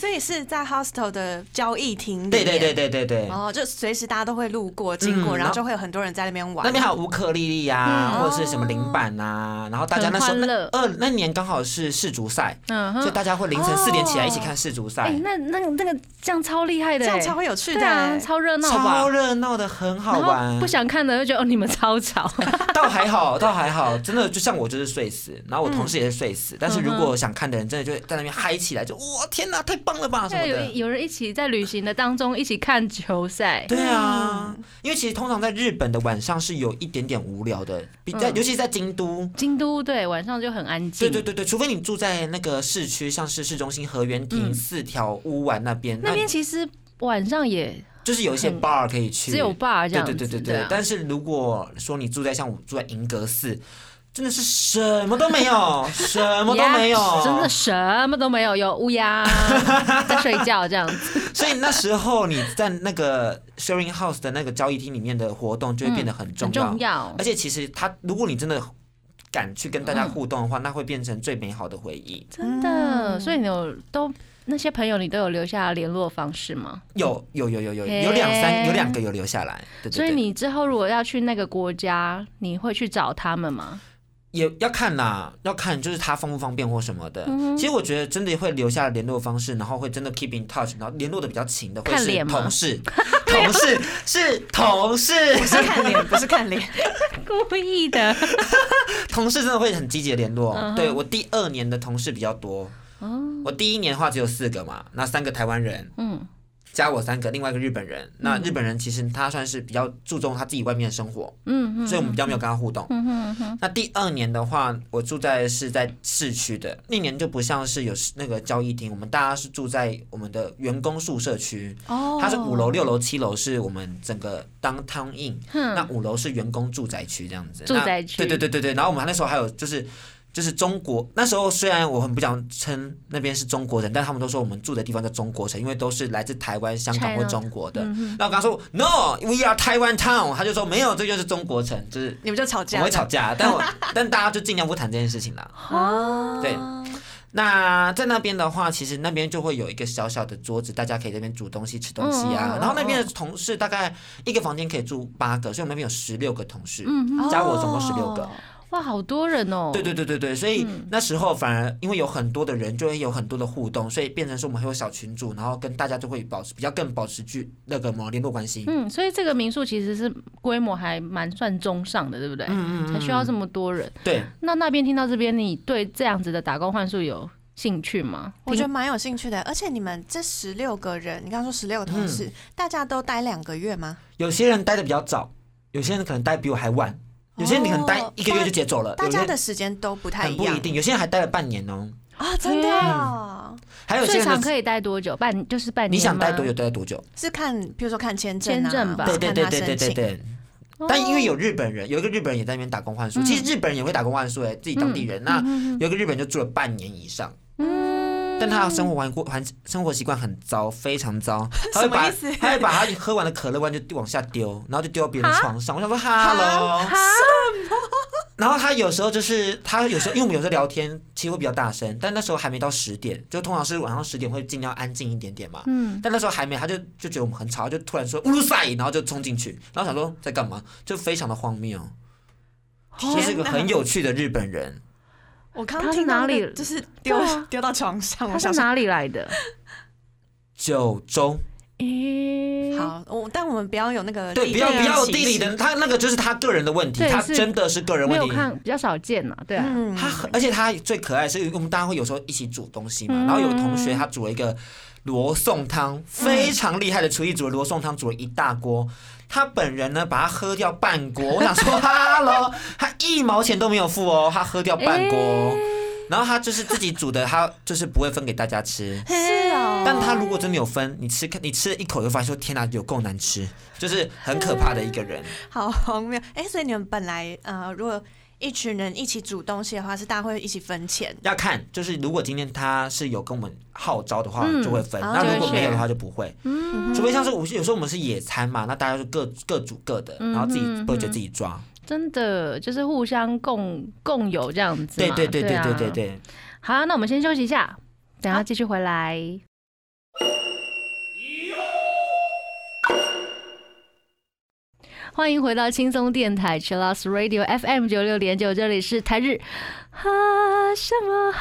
所以是在 hostel 的交易厅里。对对对对对对。哦，就随时大家都会路过经过，嗯然后就会有很多人在那边玩。那边还有乌克丽丽呀，嗯或者是什么铃板啊，然后大家那时候那很欢乐二那年刚好是世足赛，嗯，所以大家会凌晨四点起来一起看世足哎、赛。那那个那个这样超厉害的、欸，这样超会有趣的啊，欸超热闹吧超？热闹的，很好然玩后。不想看的就觉得哦，你们超吵。倒还好，倒还好，真的就像我就是睡死，然后我同事也是睡死。但是如果想看的人，真的就在那边嗨起来，就哇天哪，太棒了吧什么的。有人一起在旅行的当中一起看球赛，对啊，因为其实通常在日本的晚上是有一点点无聊的，比在嗯尤其是在京都。京都对晚上就很安静。对对对对，除非你住在那个市区，像是市中心河原町、嗯四条屋丸那边，那边其实晚上也就是有一些 bar 可以去，只有 bar 这样对。对对对对。啊但是如果说你住在像我住在银阁寺，真的是什么都没有，什么都没有，呀真的什么都没有，有乌鸦 在睡觉这样子。所以那时候你在那个 sharing house 的那个交易厅里面的活动就会变得很重很要，重要而。且其实他，如果你真的敢去跟大家互动的话，那会变成最美好的回忆。真的，所以你有都那些朋友，你都有留下联络方式吗？有有有有有嘿有两三有两个有留下来，对对对。所以你之后如果要去那个国家，你会去找他们吗？也要看啦，要看就是他方不方便或什么的。嗯其实我觉得真的会留下联络方式，然后会真的 keep in touch，然后联络的比较勤的会 是同事，同事是同事，不是看脸，不是看脸，故意的。同事真的会很积极的联络。对我第二年的同事比较多，哦，我第一年的话只有四个嘛，那三个台湾人嗯，加我三个，另外一个日本人。那日本人其实他算是比较注重他自己外面的生活，嗯嗯所以我们比较没有跟他互动。嗯哼哼，那第二年的话，我住在是在市区的，那年就不像是有那个交易厅，我们大家是住在我们的员工宿舍区，哦它是五楼、六楼、七楼是我们整个 downtown in，那五楼是员工住宅区这样子。住宅区那对对对对对，然后我们那时候还有就是。就是中国那时候虽然我很不想称那边是中国人，但他们都说我们住的地方叫中国城，因为都是来自台湾、香港或中国的。那我跟他说 No，we are Taiwan town，他就说没有，这就是中国城，就是你们就吵架，我会吵架，但我但大家就尽量不谈这件事情了。哦，对。那在那边的话，其实那边就会有一个小小的桌子，大家可以在那边煮东西、吃东西啊。然后那边的同事大概一个房间可以住八个，所以我们那边有十六个同事，嗯加我总共十六个。哦哇，好多人哦。对对对对对，所以嗯那时候反而因为有很多的人，就会有很多的互动，所以变成说我们会有小群组，然后跟大家就会保持比较更保持距那个什么联络关系。嗯，所以这个民宿其实是规模还蛮算中上的，对不对？嗯嗯才需要这么多人。对，那那边听到这边，你对这样子的打工换宿有兴趣吗？我觉得蛮有兴趣的，而且你们这十六个人，你刚刚说十六个同事，嗯大家都待两个月吗？有些人待的比较早，有些人可能待比我还晚，有些你可能待哦一个月就直接走了，大家的时间都不太一样很不一定，有些人还待了半年哦，啊，真的哦还有些人的最长可以待多久？半就是半年。你想待多久？待多久？是看，比如说看签证啊，签证吧对对对对对。对对。但因为有日本人，有一个日本人也在那边打工换宿，嗯其实日本人也会打工换宿哎，自己当地人。那嗯有一个日本人就住了半年以上，嗯但他的生活环环生活习惯很糟，非常糟。他会把他会把他喝完的可乐罐就往下丢，然后就丢到别人床上。我想说哈 然后他有时候就是他有时候，因为我们有时候聊天其实会比较大声，但那时候还没到十点，就通常是晚上十点会尽量安静一点点嘛。嗯，但那时候还没，他就就觉得我们很吵，就突然说乌鲁塞，然后就冲进去，然后想说在干嘛，就非常的荒谬。这是一个很有趣的日本人，我刚刚听哪里就是丢丢到床上，他我想说是哪里来的？九州。诶，好，我但我们不要有那个对，不要不要有地理的，他那个就是他个人的问题，他真的是个人没有问题。看比较少见嘛，对啊，嗯他很而且他最可爱的是，我们大家会有时候一起煮东西嘛，嗯然后有同学他煮了一个罗宋汤，非常厉害的厨艺，煮了罗宋汤，煮了一大锅。他本人呢，把它喝掉半锅。我想说，Hello，他一毛钱都没有付哦，他喝掉半锅。然后他就是自己煮的，他就是不会分给大家吃。是哦，但他如果真的有分，你吃你吃了一口就发现说，天哪，有够难吃，就是很可怕的一个人。好荒谬。哎，所以你们本来呃，如果一群人一起煮东西的话，是大家会一起分钱。要看，就是如果今天他是有跟我们号召的话，嗯就会分；哦那如果没有的话，就不会。嗯，除非像是我有时候我们是野餐嘛，那大家就各各煮各的，然后自己嗯哼 budget 自己抓。真的就是互相共共有这样子嘛。对对对对啊对对对。好，那我们先休息一下，等下继续回来。欢迎回到轻松电台 c h i l l o s Radio FM 九六点九，这里是台日哈什么哈，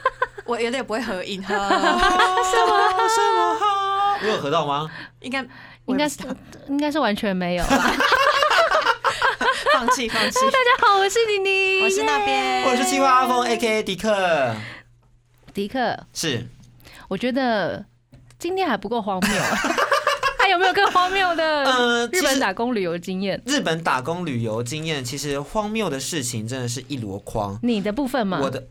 我有点不会合音，哈 什么什么哈？我有合到吗？应该应该是应该是完全没有 吧。放弃放弃。大家好，我是妮妮，我是那边，我是青蛙阿峰 A K A 迪克，迪克。是我觉得今天还不够荒谬，还有没有更荒谬的呃，日本打工旅游经验？日本打工旅游经验，其实荒谬的事情真的是一箩筐。你的部分吗？我的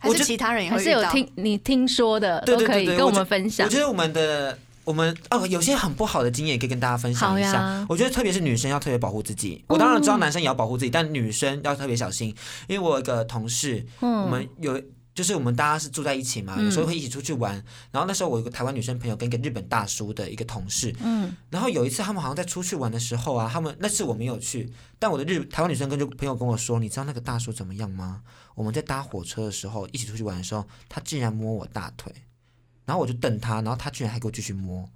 还我觉得是其他人也还会。是有听你听说的，对对都可以跟我们分享我。觉得我们的我们哦，有些很不好的经验也可以跟大家分享一下。我觉得特别是女生要特别保护自己。我当然知道男生也要保护自己，但女生要特别小心。因为我有一个同事，嗯我们有。就是我们大家是住在一起嘛，有时候会一起出去玩。然后那时候我有个台湾女生朋友跟一个日本大叔的一个同事，嗯，然后有一次他们好像在出去玩的时候啊，他们那次我没有去，但我的日台湾女生跟就朋友跟我说，你知道那个大叔怎么样吗？我们在搭火车的时候一起出去玩的时候，他竟然摸我大腿，然后我就瞪他，然后他居然还给我继续摸，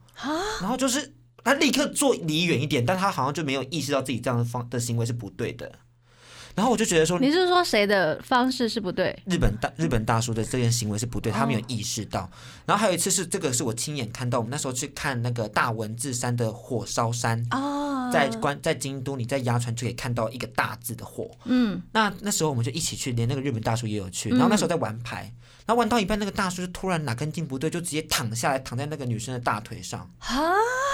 然后就是他立刻坐离远一点，但他好像就没有意识到自己这样的方的行为是不对的，然后我就觉得说，你是说谁的方式是不对？日本大日本大叔的这件行为是不对，他哦没有意识到。然后还有一次是这个是我亲眼看到，我们那时候去看那个大文字山的火烧山。啊，在关在京都，你在鸭川就可以看到一个大字的火。嗯，那那时候我们就一起去，连那个日本大叔也有去。然后那时候在玩牌，然后玩到一半，那个大叔就突然哪根筋不对，就直接躺下来，躺在那个女生的大腿上。啊，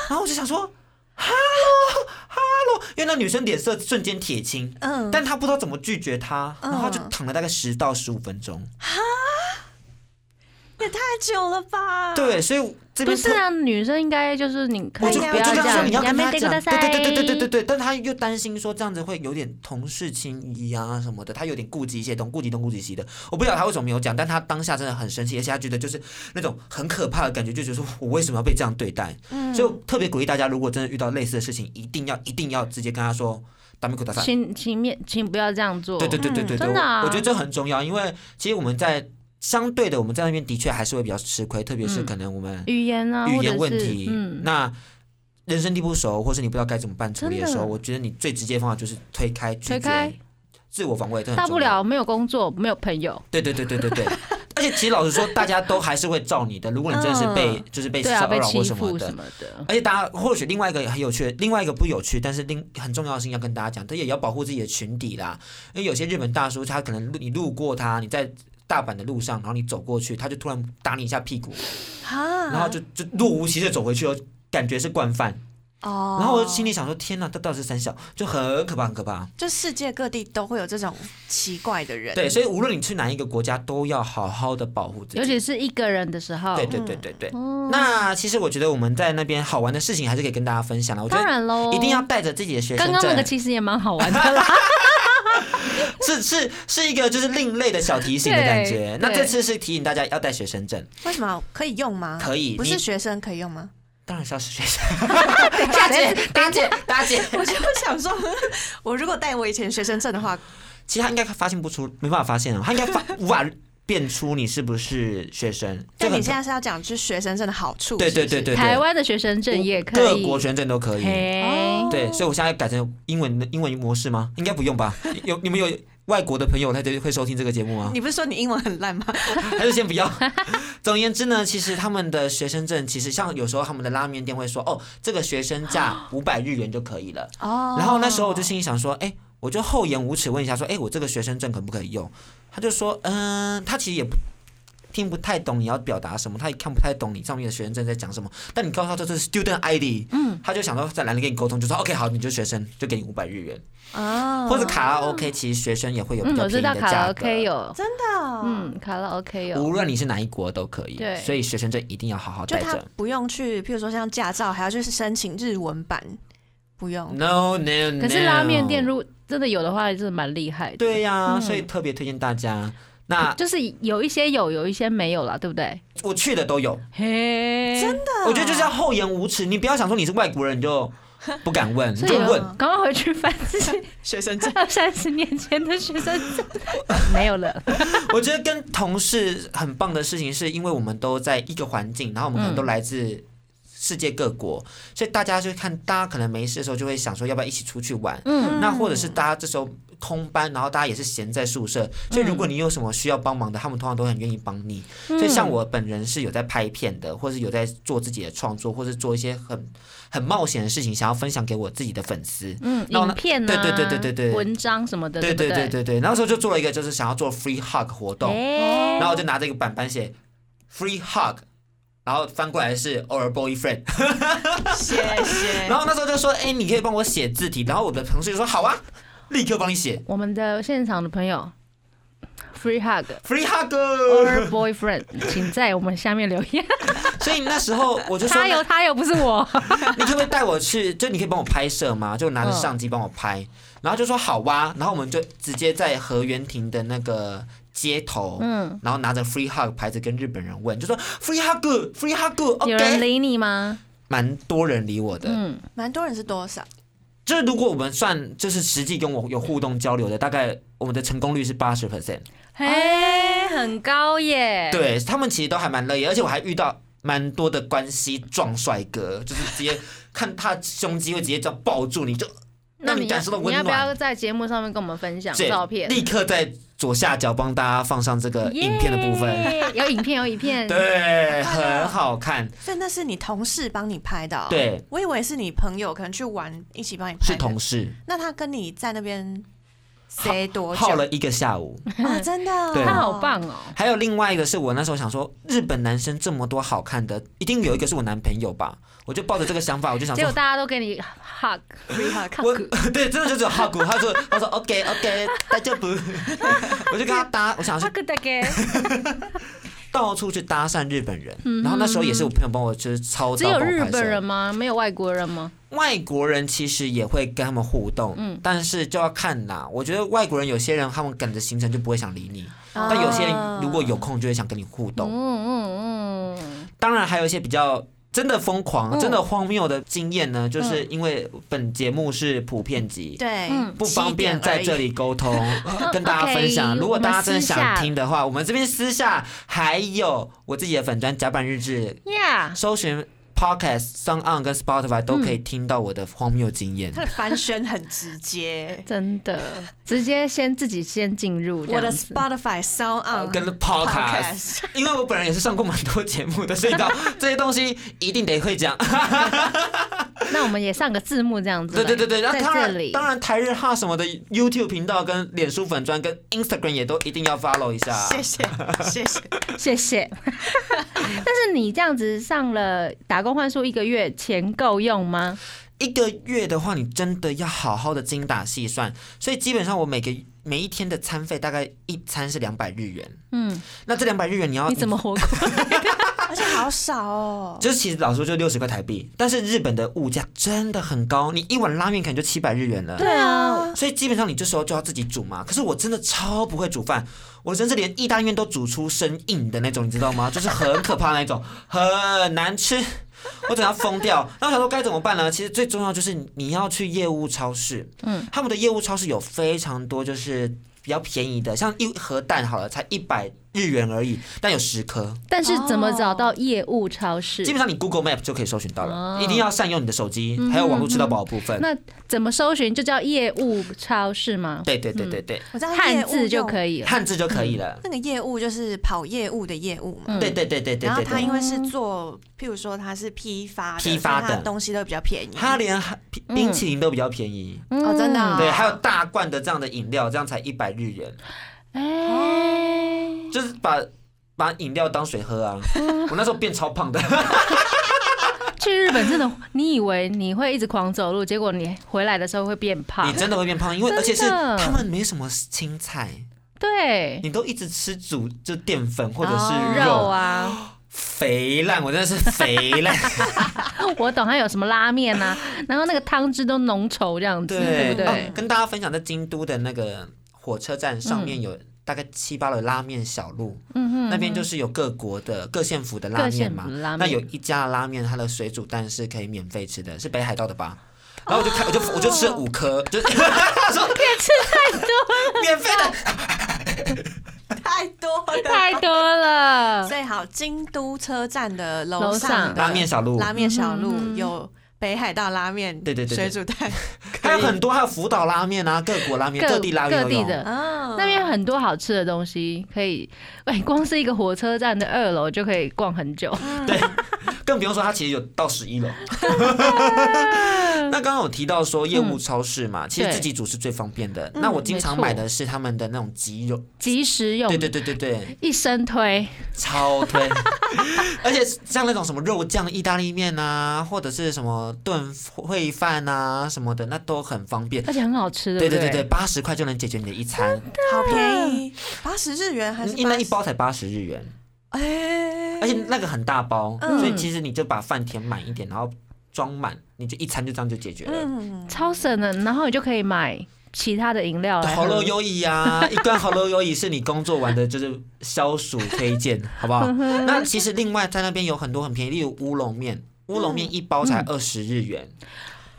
然后我就想说，Hello Hello，因为那女生脸色瞬间铁青，嗯，但她不知道怎么拒绝他，然后她就嗯躺了大概十到十五分钟。也太久了吧？对，所以这边不是啊，女生应该就是你，我以不要这样。你要跟他讲，对对对对对对对。但他又担心说这样子会有点同事情谊啊什么的，他有点顾及一些东顾及东顾及西的。我不晓得他为什么没有讲，但他当下真的很生气，而且他觉得就是那种很可怕的感觉，就觉得说我为什么要被这样对待？嗯，所以特别鼓励大家，如果真的遇到类似的事情，一定要一定要直接跟他说，大门口大，请请面，请不要这样做。对对对对对对，真的，我觉得这很重要，因为其实我们在。相对的，我们在那边的确还是会比较吃亏，特别是嗯可能我们语言啊，语言问题，嗯，那人生地不熟，或是你不知道该怎么办处理的时候，我觉得你最直接的方法就是推开、拒推开绝、自我防卫，大不。了没有工作，没有朋友，对对对对对对。而且其实老实说，大家都还是会照你的。如果你真的是被、嗯就是被骚扰或什么的而且大家或许另外一个很有趣的，另外一个不有趣，但是另很重要的事情要跟大家讲，他也要保护自己的群体啦。因为有些日本大叔，他可能路你路过他，你在大阪的路上，然后你走过去，他就突然打你一下屁股，啊，然后就就若无其事走回去哦，感觉是惯犯。哦，然后我心里想说，天哪，这到底是三小，就很可怕，很可怕。就世界各地都会有这种奇怪的人，对，所以无论你去哪一个国家，都要好好的保护自己。尤其是一个人的时候，对对对对对。哦那其实我觉得我们在那边好玩的事情还是可以跟大家分享的。我觉得当然喽，一定要带着自己的学生刚刚那个，其实也蛮好玩的啦，是是是一个就是另类的小提醒的感觉。那这次是提醒大家要带学生证，为什么可以用吗？可以不是学生可以用吗？当然是要是学生。大姐，大姐，大姐，我就想说，我如果带我以前学生证的话，其实他应该发现不出，没办法发现啊，他应该发无法辨出你是不是学生。但你现在是要讲就是学生证的好处，对是是对对对对，台湾的学生证也可以，各国学生证都可以。对，所以我现在改成英文的英文模式吗？应该不用吧？有你们有外国的朋友他就会收听这个节目吗？你不是说你英文很烂吗？还是先不要？总而言之呢，其实他们的学生证，其实像有时候他们的拉面店会说，哦，这个学生价 五百日元就可以了。哦然后那时候我就心里想说，哎，我就厚颜无耻问一下说，哎，我这个学生证可不可以用？他就说，嗯，他其实也不。听不太懂你要表达什么，他也看不太懂你上面的学生证在讲什么。但你告诉他这是 student ID，嗯，他就想说再来跟你沟通，就说 OK 好，你就学生，就给你五百日元。哦，或者卡拉 OK，其实学生也会有比嗯，较便宜我知道卡拉的价格。OK 有，真的哦，嗯，卡拉 OK 有，无论你是哪一国都可以。对所以学生证一定要好好就他带着。不用去，譬如说像驾照，还要去申请日文版，不用。No No No。可是拉面店如果真的有的话，真的蛮厉害的。对呀、嗯所以特别推荐大家。那就是有一些有，有一些没有了，对不对？我去的都有，嘿，真的，我觉得就是要厚颜无耻，你不要想说你是外国人你就不敢问，就问。赶快回去翻自己 学生证二三十年前的学生证，没有了。我觉得跟同事很棒的事情，是因为我们都在一个环境，然后我们可能都来自世界各国，所以大家就看大家可能没事的时候就会想说要不要一起出去玩。嗯，那或者是大家这时候空班，然后大家也是闲在宿舍，所以如果你有什么需要帮忙的，他们通常都很愿意帮你。所以像我本人是有在拍片的，或是有在做自己的创作，或是做一些很很冒险的事情，想要分享给我自己的粉丝。嗯，然后呢影片啊，对对对对对对文章什么的，对对对对对对，那时候就做了一个，就是想要做 free hug 活动，哎然后我就拿着一个板板写 free hug。然后翻过来是 Our boyfriend，谢谢。然后那时候就说，哎，你可以帮我写字体，然后我的同事就说好啊，立刻帮你写我们的现场的朋友，free hug free Hug，Our boyfriend，请在我们下面留言。所以那时候我就说，他有他有，不是我。你可不可以带我去？就你可以帮我拍摄吗？就拿着相机帮我拍，然后就说好哇、然后我们就直接在河源亭的那个街头，嗯，然后拿着 free hug 牌子跟日本人问，就说 free hug free 有人理你吗？蛮多人理我的。嗯，蛮多人是多少？就是如果我们算就是实际跟我有互动交流的，大概我们的成功率是八十 percent。嘿，很高耶。，对他们其实都还蛮乐意，而且我还遇到蛮多的关系壮帅哥，就是直接看他胸肌会直接这样抱住你，就那你要让你感受到你要不。要在节目上面跟我们分享照片？立刻在左下角帮大家放上这个影片的部分。耶有影片，有影片。对，很好看，所以那是你同事帮你拍的、哦？对，我以为是你朋友可能去玩一起帮你拍是。同事那他跟你在那边 say 多久？耗了一个下午。啊，真的哦、对他好棒哦。还有另外一个是我那时候想说，日本男生这么多好看的，一定有一个是我男朋友吧？我就抱着这个想法，我就想说结果。大家都给你 hug 我对，真的就只有 hug，他说他说 OK OK，大家不，我就跟他搭，我想说到处去搭讪日本人，然后那时候也是我朋友帮我就是操有日本人，吗？没有外国人吗？外国人其实也会跟他们互动，嗯但是就要看啦。我觉得外国人有些人他们赶着行程就不会想理你，哦但有些人如果有空就会想跟你互动。嗯嗯嗯，当然还有一些比较真的疯狂、嗯。真的荒谬的经验呢，就是因为本节目是普遍级，对，嗯不方便在这里沟通，跟大家分享。如果大家真的想听的话，我们这边私下还有我自己的粉砖甲板日志，呀，搜寻 Podcast、s o n On 跟 Spotify 都嗯可以听到我的荒谬经验。他的翻身很直接。真的，直接先自己先进入我的。Spotify Sound 呃 On 跟 podcast，因为我本人也是上过蛮多节目的，所以到 这些东西一定得会讲。那我们也上个字幕这样子来。对对对对，然后在当然这里当然台日哈什么的 YouTube 频道跟脸书粉专跟 Instagram 也都一定要 follow 一下。谢谢 谢谢。谢谢。但是你这样子上了打工换宿一个月，钱够用吗？一个月的话，你真的要好好的精打细算，所以基本上我每个每一天的餐费大概一餐是两百日元。嗯，那这两百日元你要你怎么活过？而且好少哦。就是其实老实说就六十块台币，但是日本的物价真的很高，你一碗拉面可能就七百日元了。对啊，所以基本上你这时候就要自己煮嘛。可是我真的超不会煮饭，我甚至连意大利面都煮出生硬的那种，你知道吗？就是很可怕那种，很难吃。我等下疯掉。那我想说该怎么办呢？其实最重要就是你要去业务超市，嗯，他们的业务超市有非常多就是比较便宜的，像一盒蛋好了，才一百日元而已，但有十颗。但是怎么找到业务超市？基本上你 Google Map 就可以搜寻到了，哦一定要善用你的手机，还有网络吃到饱的部分。那怎么搜寻？就叫业务超市吗？对对对对对，我知道汉字就。可以了。汉字就可以了。那个业务就是跑业务的业务嘛。对对对对对然后对对。他因为是做，譬如说他是批发的，批发的东西都比较便宜。它连冰冰淇淋都比较便宜，哦真的啊对，还有大罐的这样的饮料，这样才一百日元，哎，就是把把饮料当水喝啊。我那时候变超胖的，去日本真的，你以为你会一直狂走路，结果你回来的时候会变胖你。真的会变胖，因为而且是他们没什么青菜，对，你都一直吃煮就淀粉或者是哦肉肉，啊，肥烂，我真的是肥烂。我懂，还有什么拉面啊，然后那个汤汁都浓稠这样子，对不哦对？跟大家分享，在京都的那个火车站上面有大概七八的拉面小路，嗯哼，那边就是有各国的各县府的拉面嘛。拉面。那有一家拉面，它的水煮蛋是可以免费吃的，是北海道的吧？然后我就看，我就我就吃了五颗，就 说吃太多免费的，太多了，太多了，所以好，京都车站的楼楼上。拉面小路。拉面小路嗯。有北海道拉面，对对对对。水煮蛋，还有很多，还有福岛拉面啊，各国拉面，各各地拉面。各地的。啊那边很多好吃的东西，可以，哎，光是一个火车站的二楼就可以逛很久。对，更不用说它其实有到十一楼。那刚刚有提到说业务超市嘛，其实自己煮是最方便的。那我经常买的是他们的那种鸡肉，即食用，对对对对对，一生推，超推。而且像那种什么肉酱意大利面啊，或者是什么炖烩饭啊什么的，那都很方便。而且很好吃，不对？对对八十块就能解决你的一餐，好便宜，八十日元还是因为那一包才八十日元，哎，而且那个很大包，嗯所以其实你就把饭填满一点，然后装满，你就一餐就这样就解决了。嗯，超省的，然后你就可以买其他的饮料。好乐优饮啊，一罐好乐优饮是你工作完的，就是消暑推荐，好不好？那其实另外在那边有很多很便宜，例如乌龙面，乌龙面一包才二十日元，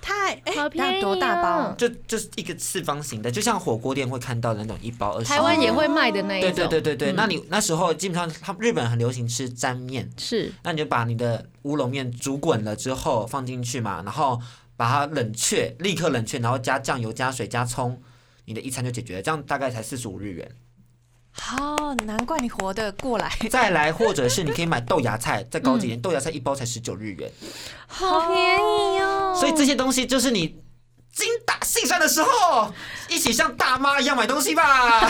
太哎，好便宜那多大哦包？就就是一个四方形的，就像火锅店会看到的那种一包二十。台湾也会卖的那一种。对对对对，嗯那你那时候基本上他们日本很流行吃沾面，是那你就把你的乌龙面煮滚了之后放进去嘛，然后把它冷却，立刻冷却，然后加酱油、加水、加葱，你的一餐就解决了，这样大概才四十五日元。好，难怪你活得过来，再来，或者是你可以买豆芽菜，再高级一点，豆芽菜一包才十九日元。好便宜哦。所以这些东西就是你精打细算的时候，一起像大妈一样买东西吧。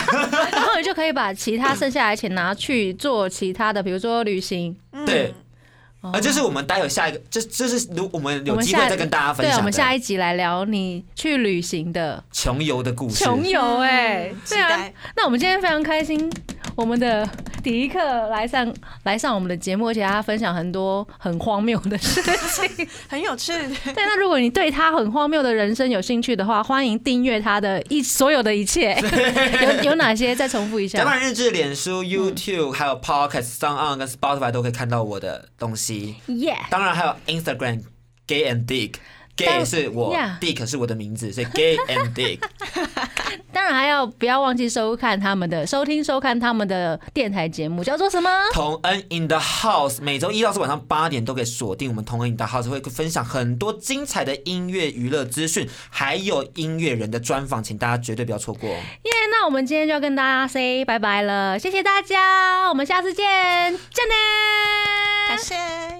然后你就可以把其他剩下来的钱拿去做其他的，比如说旅行。对，哦啊，这是我们待会下一个，这这是如我们有机会再跟大家分，享对。我们下一集来聊你去旅行的穷游的故事。穷游哎、嗯期对啊。那我们今天非常开心，我们的迪克来上来上我们的节目，而且他分享很多很荒谬的事情，很有趣。对，那如果你对他很荒谬的人生有兴趣的话，欢迎订阅他的一所有的一切。有有哪些？再重复一下。甲板日志、脸书、YouTube，还有 Podcast、s o n On 跟 Spotify 都可以看到我的东西。耶！当然还有 Instagram Gay and Dick。Gay 是我，Dick 是我的名字，所以 Gay and Dick。当然还要不要忘记收看他们的收听收看他们的电台节目，叫做什么？同恩 in the house，每周一到四晚上八点都可以锁定我们同恩 in the house，会分享很多精彩的音乐娱乐资讯，还有音乐人的专访，请大家绝对不要错过。耶，那我们今天就要跟大家 say 拜拜了，谢谢大家，我们下次见，见呢，感谢。